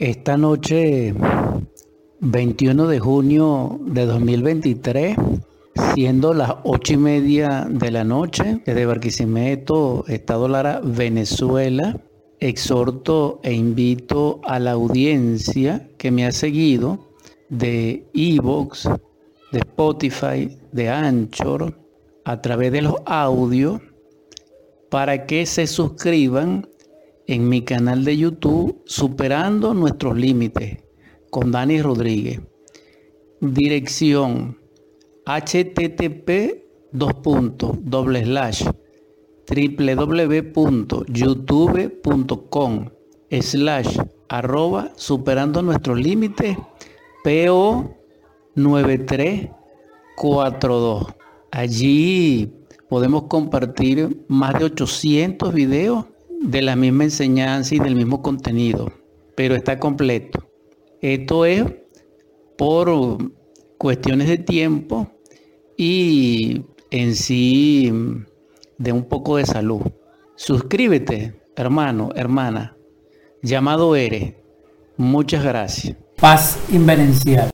Esta noche, 21 de junio de 2023, siendo las ocho y media de la noche, desde Barquisimeto, Estado Lara, Venezuela, exhorto e invito a la audiencia que me ha seguido de Evox, de Spotify, de Anchor, a través de los audios, para que se suscriban en mi canal de YouTube Superando Nuestros Límites con Dani Rodríguez. Dirección http www.youtube.com slash arroba superando nuestros límites PO 9342. Allí podemos compartir más de 800 videos de la misma enseñanza y del mismo contenido, pero está completo. Esto es por cuestiones de tiempo y en sí de un poco de salud. Suscríbete, hermano, hermana. Llamado eres. Muchas gracias. Paz inverencial.